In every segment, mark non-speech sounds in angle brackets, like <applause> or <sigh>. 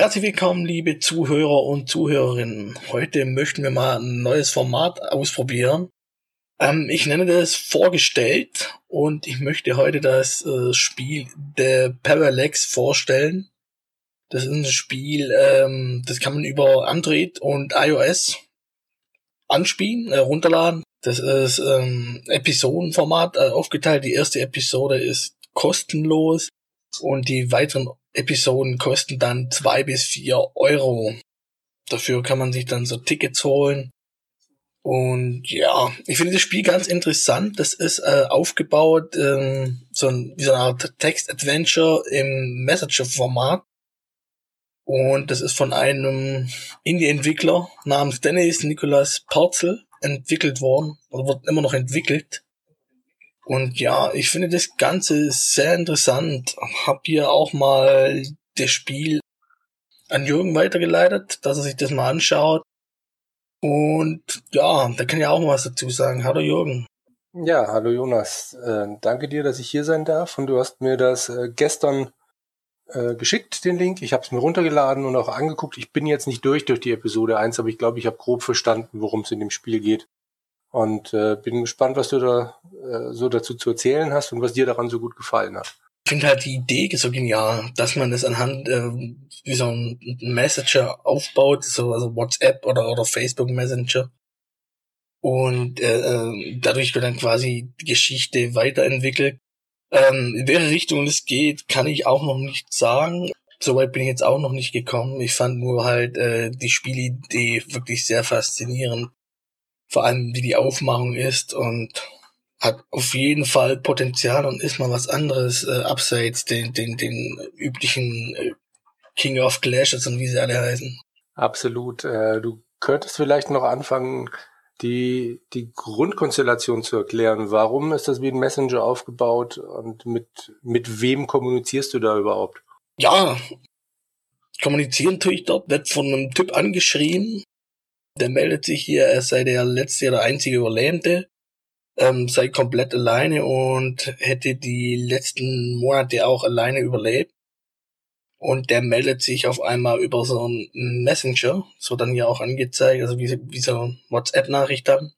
Herzlich willkommen, liebe Zuhörer und Zuhörerinnen. Heute möchten wir mal ein neues Format ausprobieren. Ähm, ich nenne das vorgestellt und ich möchte heute das äh, Spiel The Parallax vorstellen. Das ist ein Spiel, ähm, das kann man über Android und iOS anspielen, äh, runterladen. Das ist ähm, Episodenformat äh, aufgeteilt. Die erste Episode ist kostenlos und die weiteren Episoden kosten dann zwei bis vier Euro. Dafür kann man sich dann so Tickets holen. Und ja, ich finde das Spiel ganz interessant. Das ist äh, aufgebaut ähm, so ein, wie so eine Art Text-Adventure im Messenger-Format. Und das ist von einem Indie-Entwickler namens Dennis Nicholas Perzel entwickelt worden oder wird immer noch entwickelt. Und ja, ich finde das Ganze sehr interessant. Hab hier auch mal das Spiel an Jürgen weitergeleitet, dass er sich das mal anschaut. Und ja, da kann ja auch mal was dazu sagen. Hallo Jürgen. Ja, hallo Jonas. Äh, danke dir, dass ich hier sein darf. Und du hast mir das äh, gestern äh, geschickt, den Link. Ich habe es mir runtergeladen und auch angeguckt. Ich bin jetzt nicht durch durch die Episode 1, aber ich glaube, ich habe grob verstanden, worum es in dem Spiel geht. Und äh, bin gespannt, was du da äh, so dazu zu erzählen hast und was dir daran so gut gefallen hat. Ich finde halt die Idee so genial, dass man das anhand äh, wie so ein Messenger aufbaut, so also WhatsApp oder oder Facebook Messenger. Und äh, äh dadurch wird dann quasi die Geschichte weiterentwickelt. Ähm, in welche Richtung es geht, kann ich auch noch nicht sagen. Soweit bin ich jetzt auch noch nicht gekommen. Ich fand nur halt äh, die Spielidee wirklich sehr faszinierend vor allem wie die Aufmachung ist und hat auf jeden Fall Potenzial und ist mal was anderes äh, abseits den, den, den üblichen äh, King of Clashes und wie sie alle heißen. Absolut. Äh, du könntest vielleicht noch anfangen, die, die Grundkonstellation zu erklären. Warum ist das wie ein Messenger aufgebaut und mit, mit wem kommunizierst du da überhaupt? Ja, kommunizieren tue ich dort, wird von einem Typ angeschrieben, der meldet sich hier, er sei der letzte oder einzige Überlebende, ähm, sei komplett alleine und hätte die letzten Monate auch alleine überlebt. Und der meldet sich auf einmal über so einen Messenger, so dann ja auch angezeigt, also wie, wie so WhatsApp-Nachricht dann.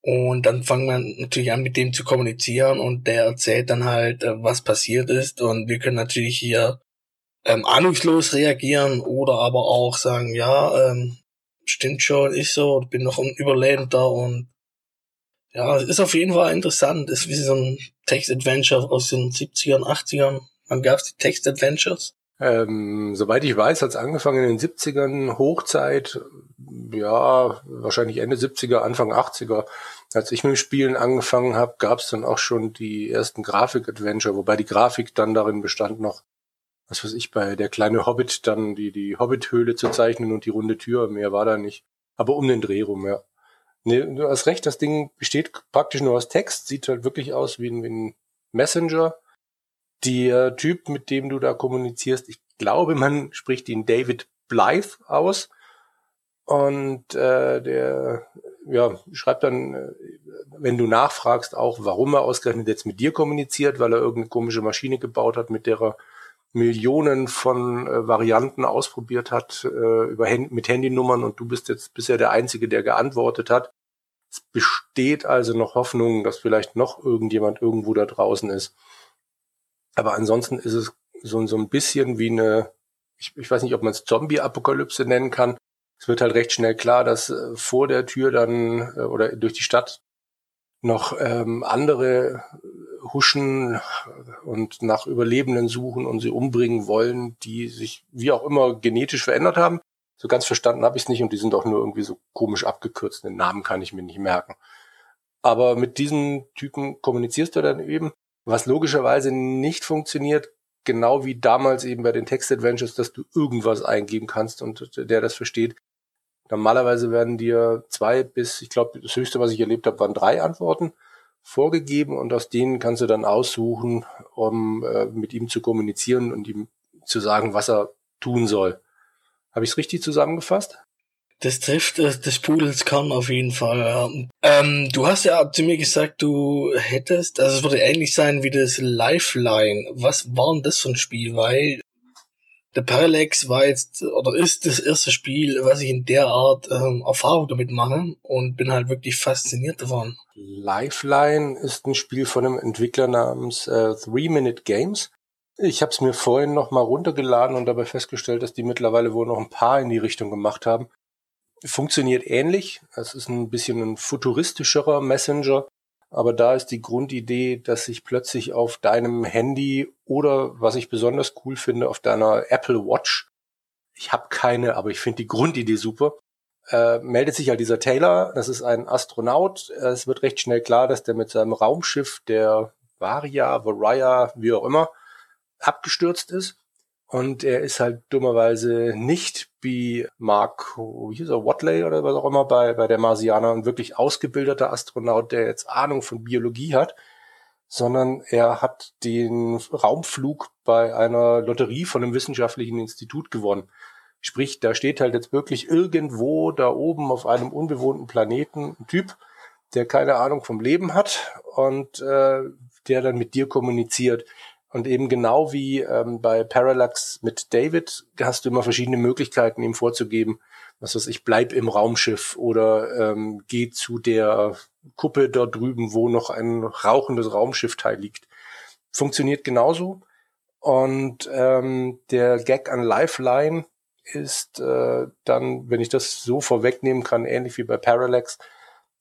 Und dann fangen wir natürlich an, mit dem zu kommunizieren und der erzählt dann halt, äh, was passiert ist. Und wir können natürlich hier ähm, ahnungslos reagieren oder aber auch sagen, ja, ähm, stimmt schon, ich so, bin noch ein Überlebender und ja, es ist auf jeden Fall interessant. Es ist wie so ein Text-Adventure aus den 70ern, 80ern. Wann gab es die Text-Adventures? Ähm, soweit ich weiß, hat es angefangen in den 70ern, Hochzeit, ja, wahrscheinlich Ende 70er, Anfang 80er. Als ich mit dem Spielen angefangen habe, gab es dann auch schon die ersten Grafik-Adventure, wobei die Grafik dann darin bestand, noch was weiß ich, bei der kleine Hobbit dann die, die Hobbit-Höhle zu zeichnen und die runde Tür, mehr war da nicht. Aber um den Dreh rum, ja. Nee, du hast recht, das Ding besteht praktisch nur aus Text, sieht halt wirklich aus wie ein, wie ein Messenger. Der Typ, mit dem du da kommunizierst, ich glaube, man spricht ihn David Blythe aus. Und äh, der ja, schreibt dann, äh, wenn du nachfragst, auch, warum er ausgerechnet jetzt mit dir kommuniziert, weil er irgendeine komische Maschine gebaut hat, mit der er Millionen von äh, Varianten ausprobiert hat äh, über Hand mit Handynummern und du bist jetzt bisher der Einzige, der geantwortet hat. Es besteht also noch Hoffnung, dass vielleicht noch irgendjemand irgendwo da draußen ist. Aber ansonsten ist es so, so ein bisschen wie eine, ich, ich weiß nicht, ob man es Zombie-Apokalypse nennen kann. Es wird halt recht schnell klar, dass äh, vor der Tür dann äh, oder durch die Stadt noch ähm, andere huschen und nach Überlebenden suchen und sie umbringen wollen, die sich wie auch immer genetisch verändert haben. So ganz verstanden habe ich es nicht und die sind auch nur irgendwie so komisch abgekürzt. Den Namen kann ich mir nicht merken. Aber mit diesen Typen kommunizierst du dann eben, was logischerweise nicht funktioniert, genau wie damals eben bei den Text-Adventures, dass du irgendwas eingeben kannst und der das versteht. Normalerweise werden dir zwei bis, ich glaube, das höchste, was ich erlebt habe, waren drei Antworten vorgegeben und aus denen kannst du dann aussuchen, um äh, mit ihm zu kommunizieren und ihm zu sagen, was er tun soll. Habe ich es richtig zusammengefasst? Das trifft äh, des Pudels Kern auf jeden Fall. Ja. Ähm, du hast ja zu mir gesagt, du hättest, also es würde ähnlich sein wie das Lifeline. Was war denn das für ein Spiel? Weil der Parallax war jetzt oder ist das erste Spiel, was ich in der Art ähm, Erfahrung damit mache und bin halt wirklich fasziniert davon. Lifeline ist ein Spiel von einem Entwickler namens äh, Three Minute Games. Ich habe es mir vorhin noch mal runtergeladen und dabei festgestellt, dass die mittlerweile wohl noch ein paar in die Richtung gemacht haben. Funktioniert ähnlich. Es ist ein bisschen ein futuristischerer Messenger, aber da ist die Grundidee, dass sich plötzlich auf deinem Handy oder, was ich besonders cool finde, auf deiner Apple Watch, ich habe keine, aber ich finde die Grundidee super, äh, meldet sich halt dieser Taylor, das ist ein Astronaut. Es wird recht schnell klar, dass der mit seinem Raumschiff, der Varia, Varia, wie auch immer, abgestürzt ist. Und er ist halt dummerweise nicht wie Mark, wie hieß er, Watley oder was auch immer bei, bei der Marsianer, ein wirklich ausgebildeter Astronaut, der jetzt Ahnung von Biologie hat, sondern er hat den Raumflug bei einer Lotterie von einem wissenschaftlichen Institut gewonnen. Sprich, da steht halt jetzt wirklich irgendwo da oben auf einem unbewohnten Planeten ein Typ, der keine Ahnung vom Leben hat und äh, der dann mit dir kommuniziert. Und eben genau wie ähm, bei Parallax mit David hast du immer verschiedene Möglichkeiten, ihm vorzugeben, was weiß ich, bleib im Raumschiff oder ähm, geh zu der Kuppe dort drüben, wo noch ein rauchendes Raumschiffteil liegt. Funktioniert genauso. Und ähm, der Gag an Lifeline ist äh, dann, wenn ich das so vorwegnehmen kann, ähnlich wie bei Parallax,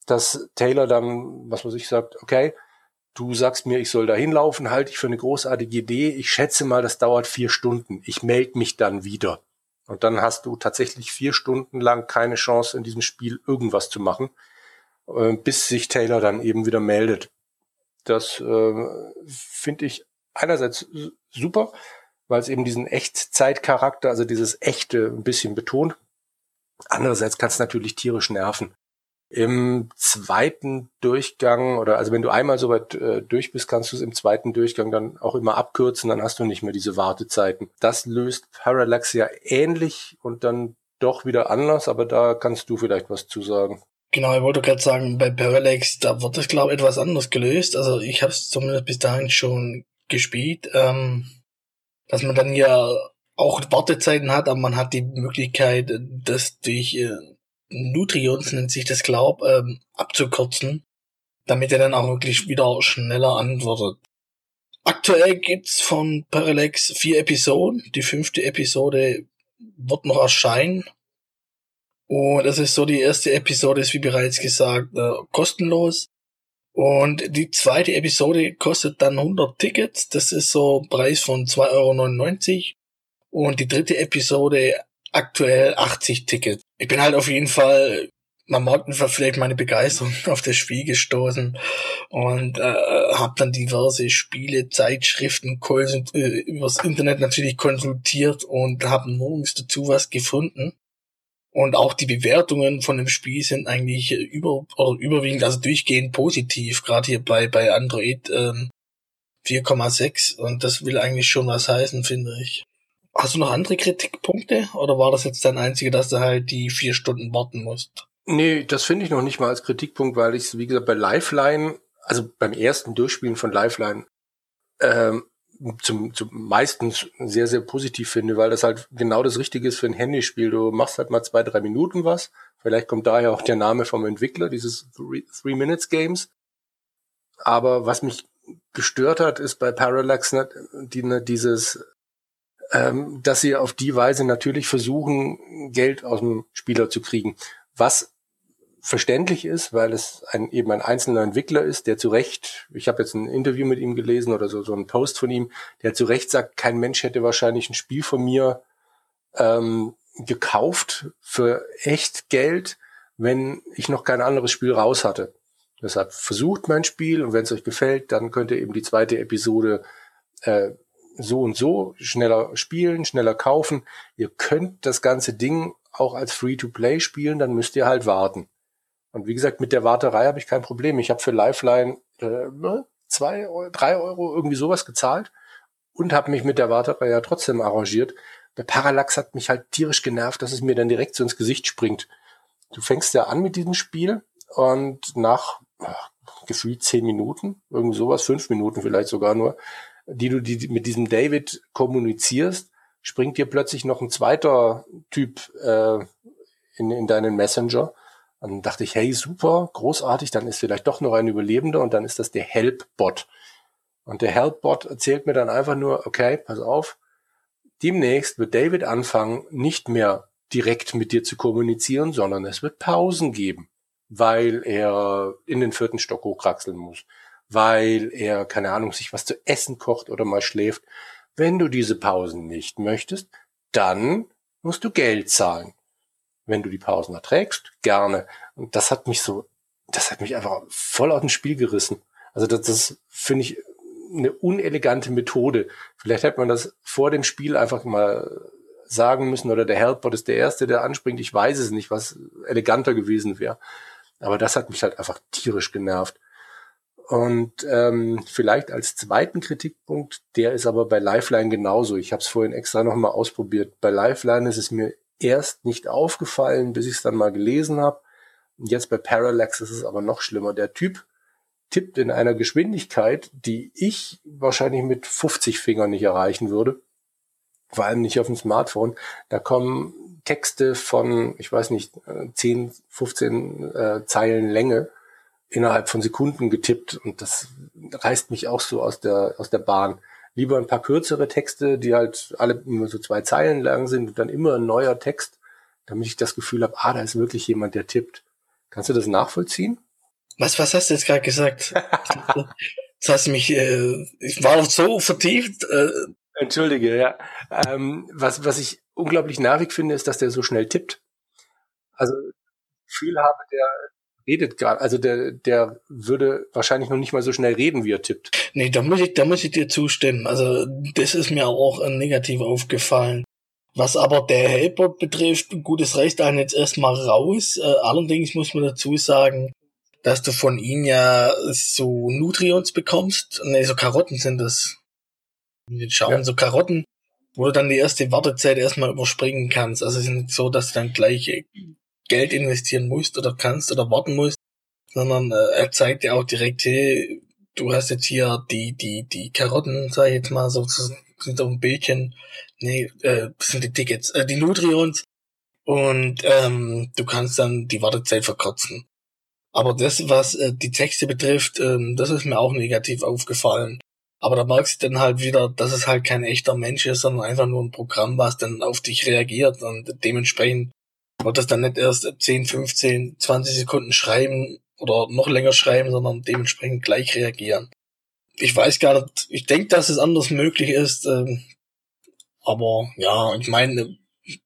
dass Taylor dann, was weiß ich, sagt, okay, Du sagst mir, ich soll da hinlaufen, halte ich für eine großartige Idee. Ich schätze mal, das dauert vier Stunden. Ich melde mich dann wieder. Und dann hast du tatsächlich vier Stunden lang keine Chance, in diesem Spiel irgendwas zu machen, äh, bis sich Taylor dann eben wieder meldet. Das äh, finde ich einerseits super, weil es eben diesen Echtzeitcharakter, also dieses Echte ein bisschen betont. Andererseits kann es natürlich tierisch nerven. Im zweiten Durchgang oder also wenn du einmal so weit äh, durch bist, kannst du es im zweiten Durchgang dann auch immer abkürzen, dann hast du nicht mehr diese Wartezeiten. Das löst Parallax ja ähnlich und dann doch wieder anders, aber da kannst du vielleicht was zu sagen. Genau, ich wollte gerade sagen, bei Parallax, da wird das glaube ich etwas anders gelöst. Also ich habe es zumindest bis dahin schon gespielt, ähm, dass man dann ja auch Wartezeiten hat, aber man hat die Möglichkeit, das durch äh, Nutrions nennt sich das, glaub, ähm, abzukürzen, damit er dann auch wirklich wieder schneller antwortet. Aktuell gibt's von Parallax vier Episoden. Die fünfte Episode wird noch erscheinen. Und das ist so, die erste Episode ist, wie bereits gesagt, äh, kostenlos. Und die zweite Episode kostet dann 100 Tickets. Das ist so Preis von 2,99 Euro. Und die dritte Episode aktuell 80 Tickets. Ich bin halt auf jeden Fall, man merkt einfach vielleicht meine Begeisterung <laughs> auf das Spiel gestoßen und äh, habe dann diverse Spiele, Zeitschriften äh, übers Internet natürlich konsultiert und habe nirgends dazu was gefunden. Und auch die Bewertungen von dem Spiel sind eigentlich über oder überwiegend, also durchgehend positiv, gerade hier bei, bei Android ähm, 4,6 und das will eigentlich schon was heißen, finde ich. Hast du noch andere Kritikpunkte oder war das jetzt dein einziger, dass du halt die vier Stunden warten musst? Nee, das finde ich noch nicht mal als Kritikpunkt, weil ich wie gesagt, bei Lifeline, also beim ersten Durchspielen von Lifeline, ähm, zum, zum meistens sehr, sehr positiv finde, weil das halt genau das Richtige ist für ein Handyspiel. Du machst halt mal zwei, drei Minuten was. Vielleicht kommt daher auch der Name vom Entwickler, dieses Three Minutes Games. Aber was mich gestört hat, ist bei Parallax ne, die, ne, dieses ähm, dass sie auf die Weise natürlich versuchen, Geld aus dem Spieler zu kriegen. Was verständlich ist, weil es ein, eben ein einzelner Entwickler ist, der zu Recht, ich habe jetzt ein Interview mit ihm gelesen oder so, so einen Post von ihm, der zu Recht sagt, kein Mensch hätte wahrscheinlich ein Spiel von mir ähm, gekauft für echt Geld, wenn ich noch kein anderes Spiel raus hatte. Deshalb versucht mein Spiel und wenn es euch gefällt, dann könnt ihr eben die zweite Episode äh, so und so, schneller spielen, schneller kaufen. Ihr könnt das ganze Ding auch als Free-to-Play spielen, dann müsst ihr halt warten. Und wie gesagt, mit der Warterei habe ich kein Problem. Ich habe für Lifeline äh, ne, zwei, drei Euro irgendwie sowas gezahlt und habe mich mit der Warterei ja trotzdem arrangiert. Bei Parallax hat mich halt tierisch genervt, dass es mir dann direkt so ins Gesicht springt. Du fängst ja an mit diesem Spiel und nach ach, gefühlt zehn Minuten, irgendwie sowas, fünf Minuten vielleicht sogar nur, die du die, mit diesem David kommunizierst, springt dir plötzlich noch ein zweiter Typ äh, in, in deinen Messenger. Und dann dachte ich, hey, super, großartig, dann ist vielleicht doch noch ein Überlebender und dann ist das der Help-Bot. Und der Help-Bot erzählt mir dann einfach nur, okay, pass auf, demnächst wird David anfangen, nicht mehr direkt mit dir zu kommunizieren, sondern es wird Pausen geben, weil er in den vierten Stock hochkraxeln muss, weil er, keine Ahnung, sich was zu essen kocht oder mal schläft. Wenn du diese Pausen nicht möchtest, dann musst du Geld zahlen. Wenn du die Pausen erträgst, gerne. Und das hat mich so, das hat mich einfach voll aus dem Spiel gerissen. Also das, das finde ich eine unelegante Methode. Vielleicht hätte man das vor dem Spiel einfach mal sagen müssen oder der Helpbot ist der Erste, der anspringt. Ich weiß es nicht, was eleganter gewesen wäre. Aber das hat mich halt einfach tierisch genervt. Und ähm, vielleicht als zweiten Kritikpunkt, der ist aber bei Lifeline genauso. Ich habe es vorhin extra nochmal ausprobiert. Bei Lifeline ist es mir erst nicht aufgefallen, bis ich es dann mal gelesen habe. Und jetzt bei Parallax ist es aber noch schlimmer. Der Typ tippt in einer Geschwindigkeit, die ich wahrscheinlich mit 50 Fingern nicht erreichen würde. Vor allem nicht auf dem Smartphone. Da kommen Texte von, ich weiß nicht, 10, 15 äh, Zeilen Länge innerhalb von Sekunden getippt und das reißt mich auch so aus der, aus der Bahn. Lieber ein paar kürzere Texte, die halt alle nur so zwei Zeilen lang sind und dann immer ein neuer Text, damit ich das Gefühl habe, ah, da ist wirklich jemand, der tippt. Kannst du das nachvollziehen? Was, was hast du jetzt gerade gesagt? das hast du mich, äh, ich war so vertieft. Äh. Entschuldige, ja. Ähm, was, was ich unglaublich nervig finde, ist, dass der so schnell tippt. Also, Gefühl habe, der redet gerade, also der, der würde wahrscheinlich noch nicht mal so schnell reden, wie er tippt. Nee, da muss ich, da muss ich dir zustimmen. Also, das ist mir auch negativ aufgefallen. Was aber der Helpbot betrifft, gutes Recht einen jetzt erstmal raus. Äh, allerdings muss man dazu sagen, dass du von ihm ja so Nutrients bekommst. Ne, so Karotten sind das. Wir schauen, ja. so Karotten, wo du dann die erste Wartezeit erstmal überspringen kannst. Also es ist nicht so, dass du dann gleich Geld investieren musst oder kannst oder warten musst, sondern äh, er zeigt dir auch direkt, hey, du hast jetzt hier die, die, die Karotten, sag ich jetzt mal, so sind auf dem Bildchen, nee, äh, sind die Tickets, äh, die Nutrients und ähm, du kannst dann die Wartezeit verkürzen. Aber das, was äh, die Texte betrifft, ähm, das ist mir auch negativ aufgefallen. Aber da merkst du dann halt wieder, dass es halt kein echter Mensch ist, sondern einfach nur ein Programm, was dann auf dich reagiert und dementsprechend wird das dann nicht erst 10, 15, 20 Sekunden schreiben oder noch länger schreiben, sondern dementsprechend gleich reagieren. Ich weiß gar nicht, ich denke, dass es anders möglich ist, ähm, aber ja, ich meine,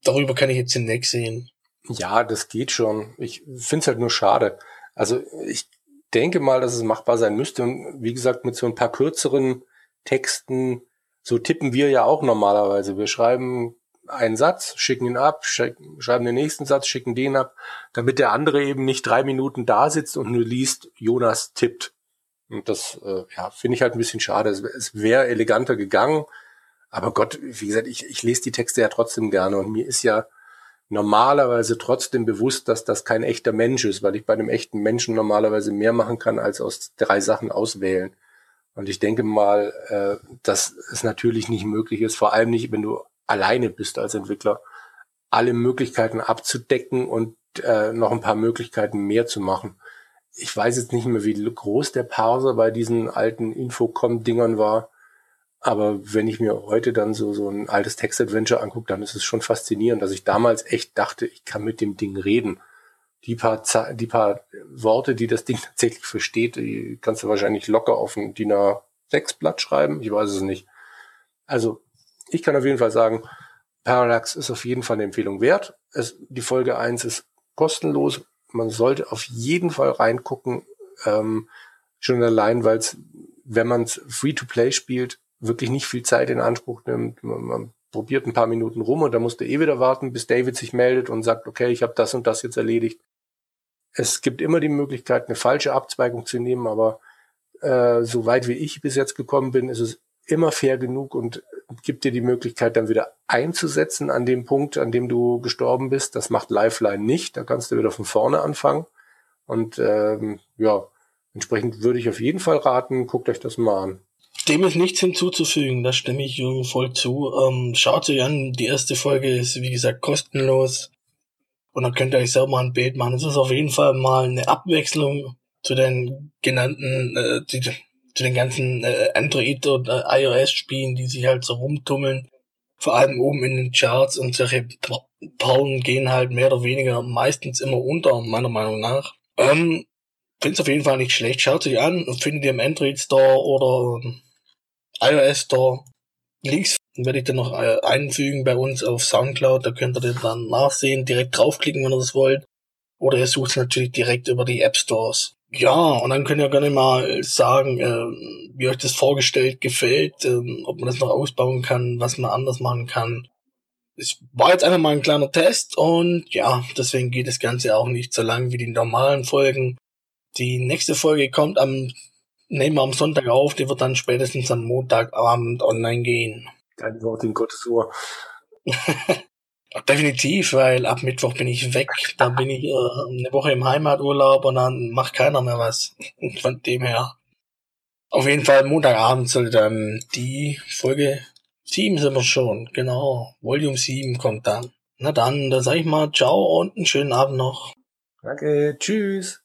darüber kann ich jetzt hinweg sehen. Ja, das geht schon. Ich finde es halt nur schade. Also ich denke mal, dass es machbar sein müsste. Und wie gesagt, mit so ein paar kürzeren Texten, so tippen wir ja auch normalerweise. Wir schreiben einen Satz, schicken ihn ab, schreiben den nächsten Satz, schicken den ab, damit der andere eben nicht drei Minuten da sitzt und nur liest, Jonas tippt. Und das äh, ja, finde ich halt ein bisschen schade. Es, es wäre eleganter gegangen. Aber Gott, wie gesagt, ich, ich lese die Texte ja trotzdem gerne und mir ist ja normalerweise trotzdem bewusst, dass das kein echter Mensch ist, weil ich bei einem echten Menschen normalerweise mehr machen kann, als aus drei Sachen auswählen. Und ich denke mal, äh, dass es natürlich nicht möglich ist, vor allem nicht, wenn du alleine bist als Entwickler, alle Möglichkeiten abzudecken und äh, noch ein paar Möglichkeiten mehr zu machen. Ich weiß jetzt nicht mehr, wie groß der Parser bei diesen alten Infocom-Dingern war. Aber wenn ich mir heute dann so, so ein altes Text-Adventure angucke, dann ist es schon faszinierend, dass ich damals echt dachte, ich kann mit dem Ding reden. Die paar, die paar Worte, die das Ding <laughs> tatsächlich versteht, die kannst du wahrscheinlich locker auf ein DIN A6-Blatt schreiben. Ich weiß es nicht. Also, ich kann auf jeden Fall sagen, Parallax ist auf jeden Fall eine Empfehlung wert. Es, die Folge 1 ist kostenlos. Man sollte auf jeden Fall reingucken. Ähm, schon allein, weil es, wenn man es Free-to-Play spielt, wirklich nicht viel Zeit in Anspruch nimmt. Man, man probiert ein paar Minuten rum und dann du eh wieder warten, bis David sich meldet und sagt, okay, ich habe das und das jetzt erledigt. Es gibt immer die Möglichkeit, eine falsche Abzweigung zu nehmen, aber äh, so weit wie ich bis jetzt gekommen bin, ist es immer fair genug und gibt dir die Möglichkeit, dann wieder einzusetzen an dem Punkt, an dem du gestorben bist. Das macht Lifeline nicht. Da kannst du wieder von vorne anfangen. Und ähm, ja, entsprechend würde ich auf jeden Fall raten, guckt euch das mal an. Dem ist nichts hinzuzufügen, da stimme ich Jürgen voll zu. Ähm, schaut euch an, die erste Folge ist, wie gesagt, kostenlos. Und dann könnt ihr euch selber ein Bild machen. Es ist auf jeden Fall mal eine Abwechslung zu den genannten, äh, die, zu den ganzen äh, Android- und äh, iOS-Spielen, die sich halt so rumtummeln. Vor allem oben in den Charts und solche Perlen gehen halt mehr oder weniger meistens immer unter, meiner Meinung nach. Ähm, Finde es auf jeden Fall nicht schlecht. Schaut sich an und findet ihr im Android Store oder iOS Store. Links werde ich dann noch äh, einfügen bei uns auf Soundcloud. Da könnt ihr den dann nachsehen, direkt draufklicken, wenn ihr das wollt. Oder ihr sucht natürlich direkt über die App Stores. Ja, und dann könnt ihr gerne mal sagen, äh, wie euch das vorgestellt gefällt, äh, ob man das noch ausbauen kann, was man anders machen kann. Es war jetzt einfach mal ein kleiner Test und ja, deswegen geht das Ganze auch nicht so lang wie die normalen Folgen. Die nächste Folge kommt am, nehmen wir am Sonntag auf, die wird dann spätestens am Montagabend online gehen. Dein Wort in Gottes Ohr. <laughs> Definitiv, weil ab Mittwoch bin ich weg. Da bin ich äh, eine Woche im Heimaturlaub und dann macht keiner mehr was. <laughs> Von dem her. Auf jeden Fall Montagabend sollte dann die Folge 7 sind wir schon. Genau. Volume 7 kommt dann. Na dann, da sag ich mal ciao und einen schönen Abend noch. Danke. Tschüss.